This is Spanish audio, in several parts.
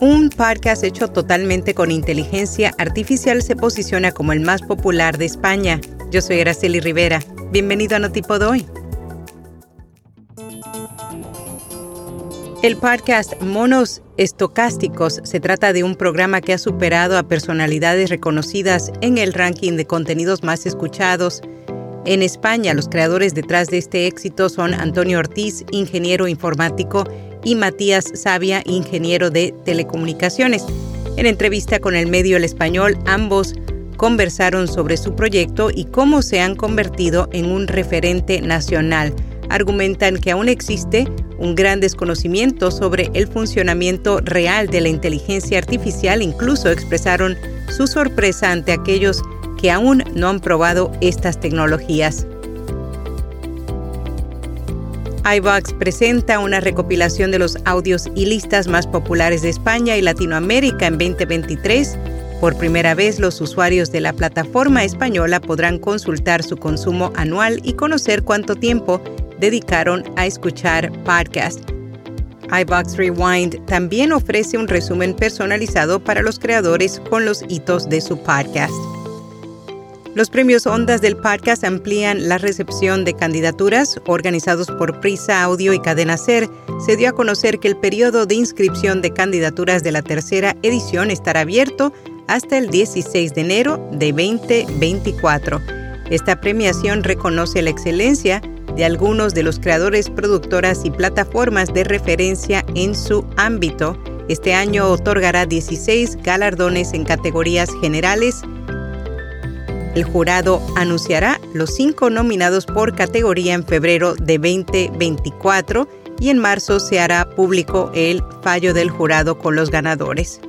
Un podcast hecho totalmente con inteligencia artificial se posiciona como el más popular de España. Yo soy Araceli Rivera. Bienvenido a Notipod hoy. El podcast Monos Estocásticos se trata de un programa que ha superado a personalidades reconocidas en el ranking de contenidos más escuchados. En España, los creadores detrás de este éxito son Antonio Ortiz, ingeniero informático, y Matías Sabia, ingeniero de telecomunicaciones. En entrevista con el medio El Español, ambos conversaron sobre su proyecto y cómo se han convertido en un referente nacional. Argumentan que aún existe un gran desconocimiento sobre el funcionamiento real de la inteligencia artificial, incluso expresaron su sorpresa ante aquellos que aún no han probado estas tecnologías iVox presenta una recopilación de los audios y listas más populares de España y Latinoamérica en 2023. Por primera vez, los usuarios de la plataforma española podrán consultar su consumo anual y conocer cuánto tiempo dedicaron a escuchar podcast. iVox Rewind también ofrece un resumen personalizado para los creadores con los hitos de su podcast. Los premios Ondas del podcast amplían la recepción de candidaturas organizados por Prisa Audio y Cadena Ser. Se dio a conocer que el periodo de inscripción de candidaturas de la tercera edición estará abierto hasta el 16 de enero de 2024. Esta premiación reconoce la excelencia de algunos de los creadores, productoras y plataformas de referencia en su ámbito. Este año otorgará 16 galardones en categorías generales, el jurado anunciará los cinco nominados por categoría en febrero de 2024 y en marzo se hará público el fallo del jurado con los ganadores.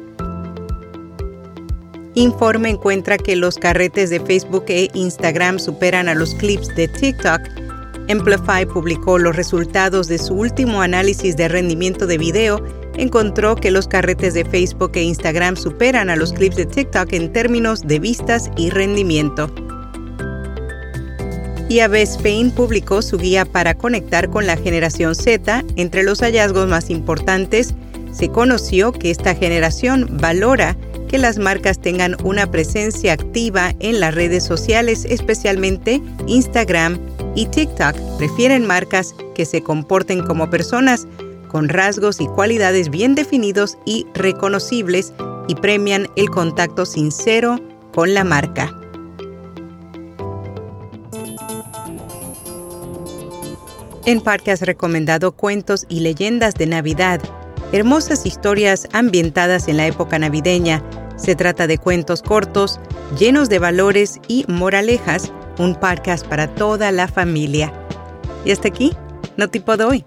Informe encuentra que los carretes de Facebook e Instagram superan a los clips de TikTok. Amplify publicó los resultados de su último análisis de rendimiento de video encontró que los carretes de Facebook e Instagram superan a los clips de TikTok en términos de vistas y rendimiento. IAB Spain publicó su guía para conectar con la generación Z. Entre los hallazgos más importantes, se conoció que esta generación valora que las marcas tengan una presencia activa en las redes sociales, especialmente Instagram y TikTok. Prefieren marcas que se comporten como personas con rasgos y cualidades bien definidos y reconocibles y premian el contacto sincero con la marca. En Parque has recomendado cuentos y leyendas de Navidad, hermosas historias ambientadas en la época navideña. Se trata de cuentos cortos, llenos de valores y moralejas, un podcast para toda la familia. Y hasta aquí, no tipo de hoy.